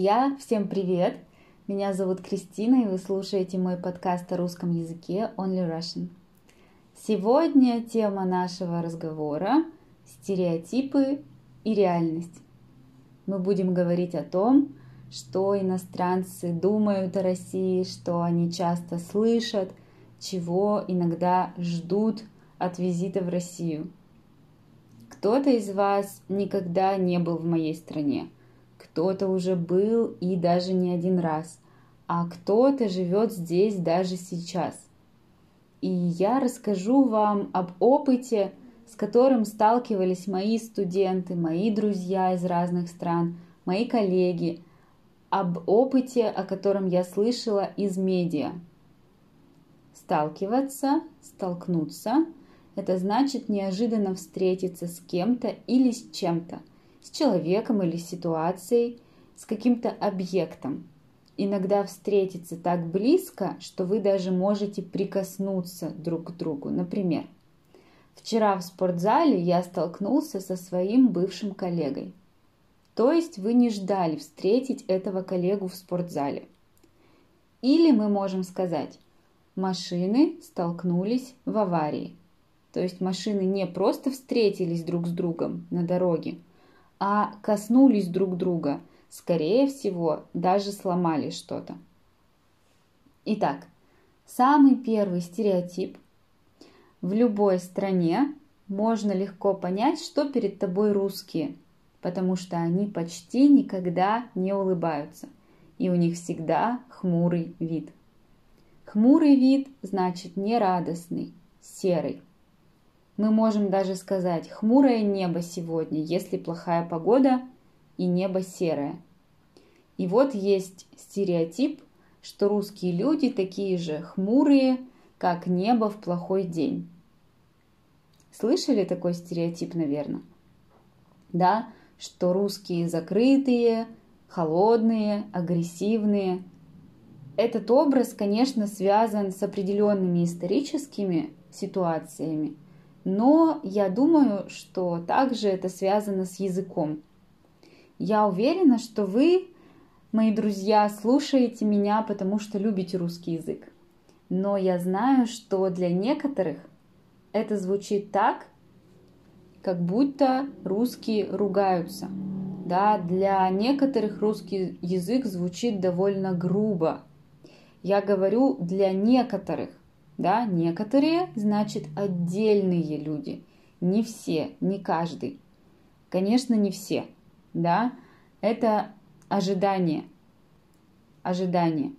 Друзья, всем привет! Меня зовут Кристина, и вы слушаете мой подкаст о русском языке Only Russian. Сегодня тема нашего разговора – стереотипы и реальность. Мы будем говорить о том, что иностранцы думают о России, что они часто слышат, чего иногда ждут от визита в Россию. Кто-то из вас никогда не был в моей стране – кто-то уже был и даже не один раз, а кто-то живет здесь даже сейчас. И я расскажу вам об опыте, с которым сталкивались мои студенты, мои друзья из разных стран, мои коллеги, об опыте, о котором я слышала из медиа. Сталкиваться, столкнуться – это значит неожиданно встретиться с кем-то или с чем-то – с человеком или ситуацией, с каким-то объектом. Иногда встретиться так близко, что вы даже можете прикоснуться друг к другу. Например, вчера в спортзале я столкнулся со своим бывшим коллегой. То есть вы не ждали встретить этого коллегу в спортзале. Или мы можем сказать, машины столкнулись в аварии. То есть машины не просто встретились друг с другом на дороге, а коснулись друг друга. Скорее всего, даже сломали что-то. Итак, самый первый стереотип. В любой стране можно легко понять, что перед тобой русские, потому что они почти никогда не улыбаются, и у них всегда хмурый вид. Хмурый вид значит нерадостный, серый. Мы можем даже сказать «хмурое небо сегодня», если плохая погода и небо серое. И вот есть стереотип, что русские люди такие же хмурые, как небо в плохой день. Слышали такой стереотип, наверное? Да, что русские закрытые, холодные, агрессивные. Этот образ, конечно, связан с определенными историческими ситуациями – но я думаю, что также это связано с языком. Я уверена, что вы, мои друзья, слушаете меня, потому что любите русский язык. Но я знаю, что для некоторых это звучит так, как будто русские ругаются. Да, для некоторых русский язык звучит довольно грубо. Я говорю для некоторых, да, некоторые, значит, отдельные люди. Не все, не каждый. Конечно, не все, да. Это ожидание. Ожидание.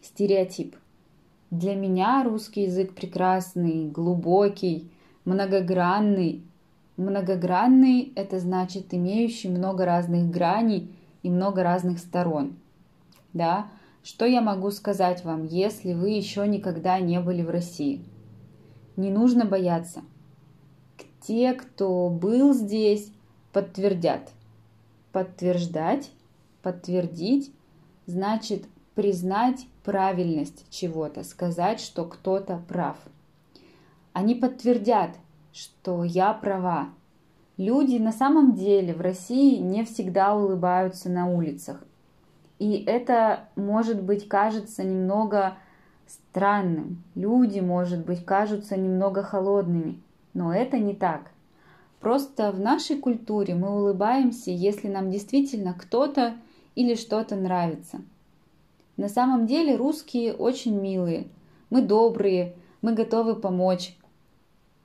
Стереотип. Для меня русский язык прекрасный, глубокий, многогранный. Многогранный – это значит имеющий много разных граней и много разных сторон. Да, что я могу сказать вам, если вы еще никогда не были в России? Не нужно бояться. Те, кто был здесь, подтвердят. Подтверждать, подтвердить, значит признать правильность чего-то, сказать, что кто-то прав. Они подтвердят, что я права. Люди на самом деле в России не всегда улыбаются на улицах. И это, может быть, кажется немного странным. Люди, может быть, кажутся немного холодными. Но это не так. Просто в нашей культуре мы улыбаемся, если нам действительно кто-то или что-то нравится. На самом деле русские очень милые, мы добрые, мы готовы помочь.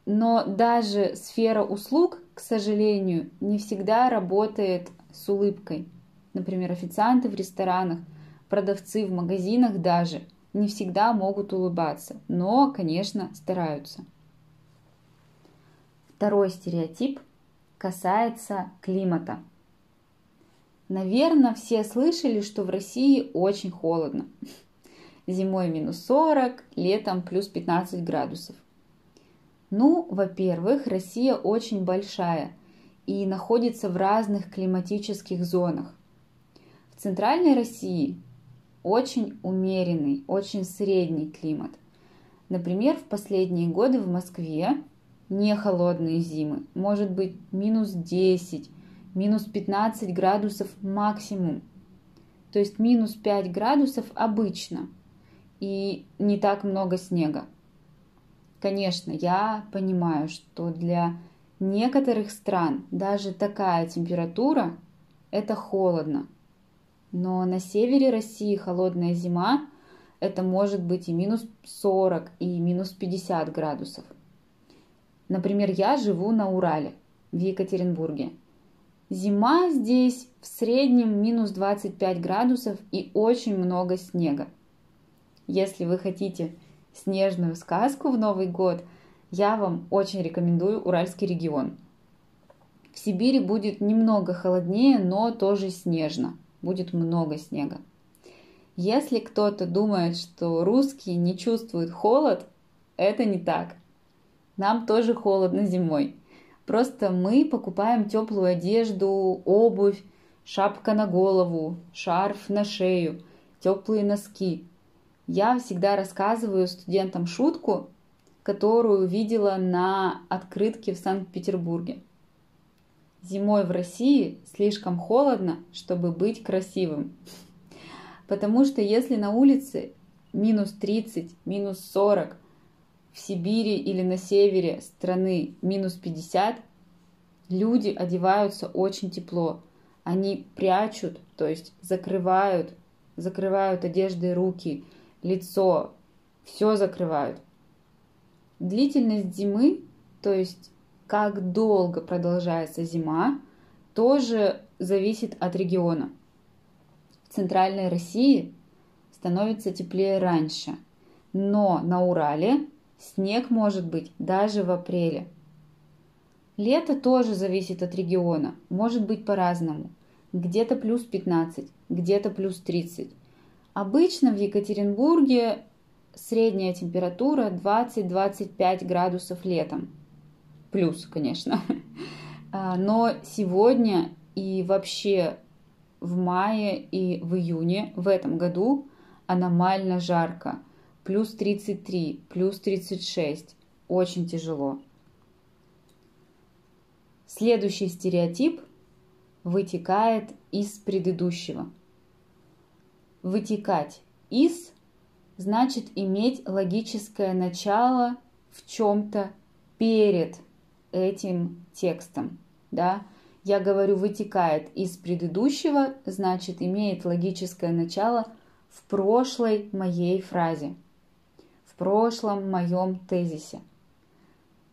Но даже сфера услуг, к сожалению, не всегда работает с улыбкой. Например, официанты в ресторанах, продавцы в магазинах даже не всегда могут улыбаться, но, конечно, стараются. Второй стереотип касается климата. Наверное, все слышали, что в России очень холодно. Зимой минус 40, летом плюс 15 градусов. Ну, во-первых, Россия очень большая и находится в разных климатических зонах. Центральной России очень умеренный, очень средний климат. Например, в последние годы в Москве не холодные зимы, может быть минус 10, минус 15 градусов максимум. То есть минус 5 градусов обычно и не так много снега. Конечно, я понимаю, что для некоторых стран даже такая температура – это холодно. Но на севере России холодная зима – это может быть и минус 40, и минус 50 градусов. Например, я живу на Урале, в Екатеринбурге. Зима здесь в среднем минус 25 градусов и очень много снега. Если вы хотите снежную сказку в Новый год, я вам очень рекомендую Уральский регион. В Сибири будет немного холоднее, но тоже снежно. Будет много снега. Если кто-то думает, что русские не чувствуют холод, это не так. Нам тоже холодно зимой. Просто мы покупаем теплую одежду, обувь, шапка на голову, шарф на шею, теплые носки. Я всегда рассказываю студентам шутку, которую видела на открытке в Санкт-Петербурге. Зимой в России слишком холодно, чтобы быть красивым. Потому что если на улице минус 30, минус 40, в Сибири или на севере страны минус 50, люди одеваются очень тепло. Они прячут, то есть закрывают, закрывают одеждой руки, лицо, все закрывают. Длительность зимы, то есть как долго продолжается зима, тоже зависит от региона. В центральной России становится теплее раньше, но на Урале Снег может быть даже в апреле. Лето тоже зависит от региона, может быть по-разному. Где-то плюс 15, где-то плюс 30. Обычно в Екатеринбурге средняя температура 20-25 градусов летом. Плюс, конечно. А, но сегодня и вообще в мае и в июне в этом году аномально жарко плюс 33, плюс 36. Очень тяжело. Следующий стереотип вытекает из предыдущего. Вытекать из значит иметь логическое начало в чем-то перед этим текстом. Да? Я говорю вытекает из предыдущего, значит имеет логическое начало в прошлой моей фразе прошлом моем тезисе.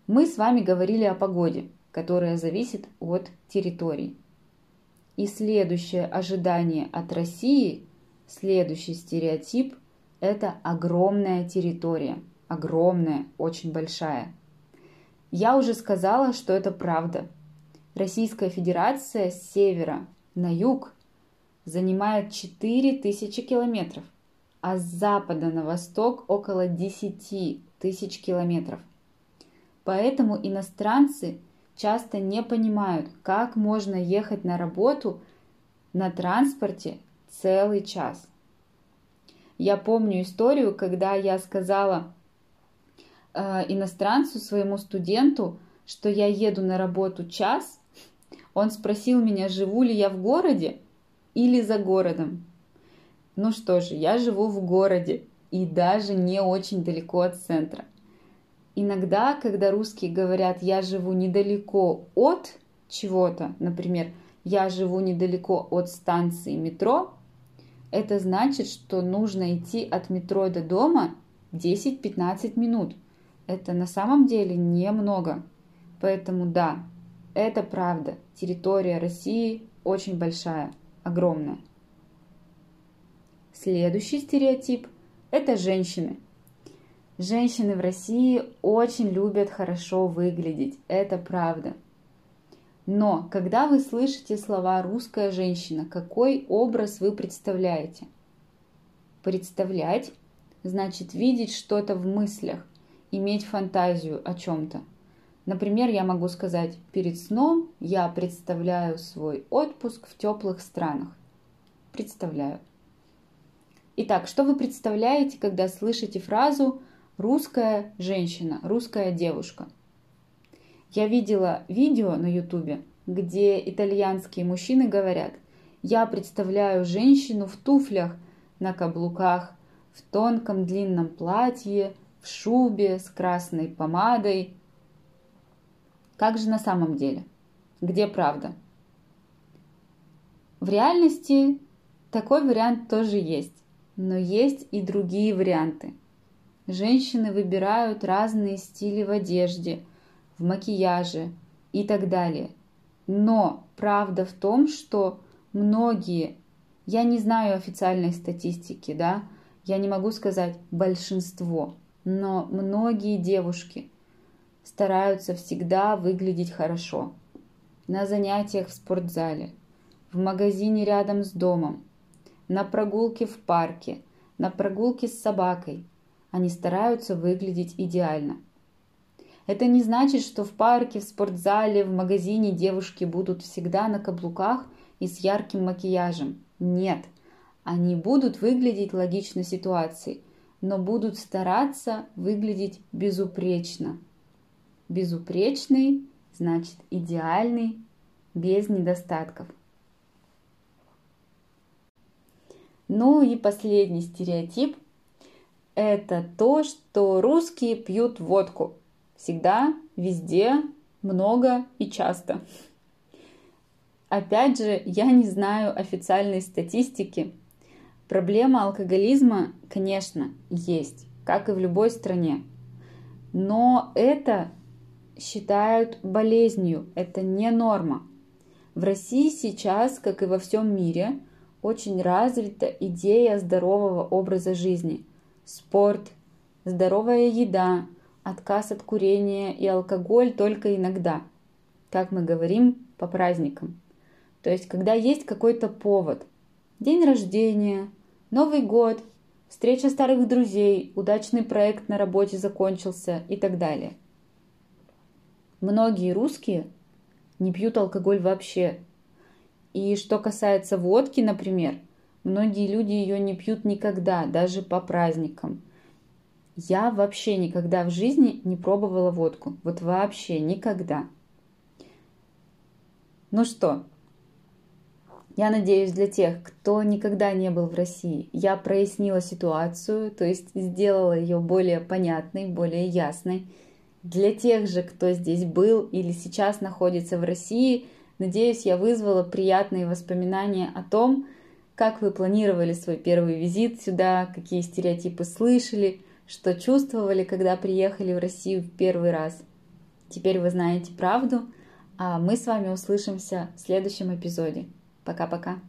Мы с вами говорили о погоде, которая зависит от территорий. И следующее ожидание от России, следующий стереотип – это огромная территория. Огромная, очень большая. Я уже сказала, что это правда. Российская Федерация с севера на юг занимает 4000 километров а с запада на восток около 10 тысяч километров. Поэтому иностранцы часто не понимают, как можно ехать на работу на транспорте целый час. Я помню историю, когда я сказала э, иностранцу, своему студенту, что я еду на работу час. Он спросил меня, живу ли я в городе или за городом. Ну что же, я живу в городе и даже не очень далеко от центра. Иногда, когда русские говорят «я живу недалеко от чего-то», например, «я живу недалеко от станции метро», это значит, что нужно идти от метро до дома 10-15 минут. Это на самом деле немного. Поэтому да, это правда. Территория России очень большая, огромная. Следующий стереотип – это женщины. Женщины в России очень любят хорошо выглядеть, это правда. Но когда вы слышите слова «русская женщина», какой образ вы представляете? Представлять значит видеть что-то в мыслях, иметь фантазию о чем-то. Например, я могу сказать, перед сном я представляю свой отпуск в теплых странах. Представляю. Итак, что вы представляете, когда слышите фразу «русская женщина», «русская девушка»? Я видела видео на ютубе, где итальянские мужчины говорят Я представляю женщину в туфлях, на каблуках, в тонком длинном платье, в шубе с красной помадой. Как же на самом деле? Где правда? В реальности такой вариант тоже есть, но есть и другие варианты. Женщины выбирают разные стили в одежде, в макияже и так далее. Но правда в том, что многие, я не знаю официальной статистики, да, я не могу сказать большинство, но многие девушки стараются всегда выглядеть хорошо. На занятиях в спортзале, в магазине рядом с домом, на прогулке в парке, на прогулке с собакой. Они стараются выглядеть идеально. Это не значит, что в парке, в спортзале, в магазине девушки будут всегда на каблуках и с ярким макияжем. Нет, они будут выглядеть логично ситуации, но будут стараться выглядеть безупречно. Безупречный значит идеальный, без недостатков. Ну и последний стереотип – это то, что русские пьют водку. Всегда, везде, много и часто. Опять же, я не знаю официальной статистики. Проблема алкоголизма, конечно, есть, как и в любой стране. Но это считают болезнью, это не норма. В России сейчас, как и во всем мире, очень развита идея здорового образа жизни. Спорт, здоровая еда, отказ от курения и алкоголь только иногда, как мы говорим, по праздникам. То есть, когда есть какой-то повод, день рождения, Новый год, встреча старых друзей, удачный проект на работе закончился и так далее. Многие русские не пьют алкоголь вообще. И что касается водки, например, многие люди ее не пьют никогда, даже по праздникам. Я вообще никогда в жизни не пробовала водку. Вот вообще никогда. Ну что, я надеюсь, для тех, кто никогда не был в России, я прояснила ситуацию, то есть сделала ее более понятной, более ясной. Для тех же, кто здесь был или сейчас находится в России, надеюсь, я вызвала приятные воспоминания о том, как вы планировали свой первый визит сюда, какие стереотипы слышали, что чувствовали, когда приехали в Россию в первый раз. Теперь вы знаете правду, а мы с вами услышимся в следующем эпизоде. Пока-пока.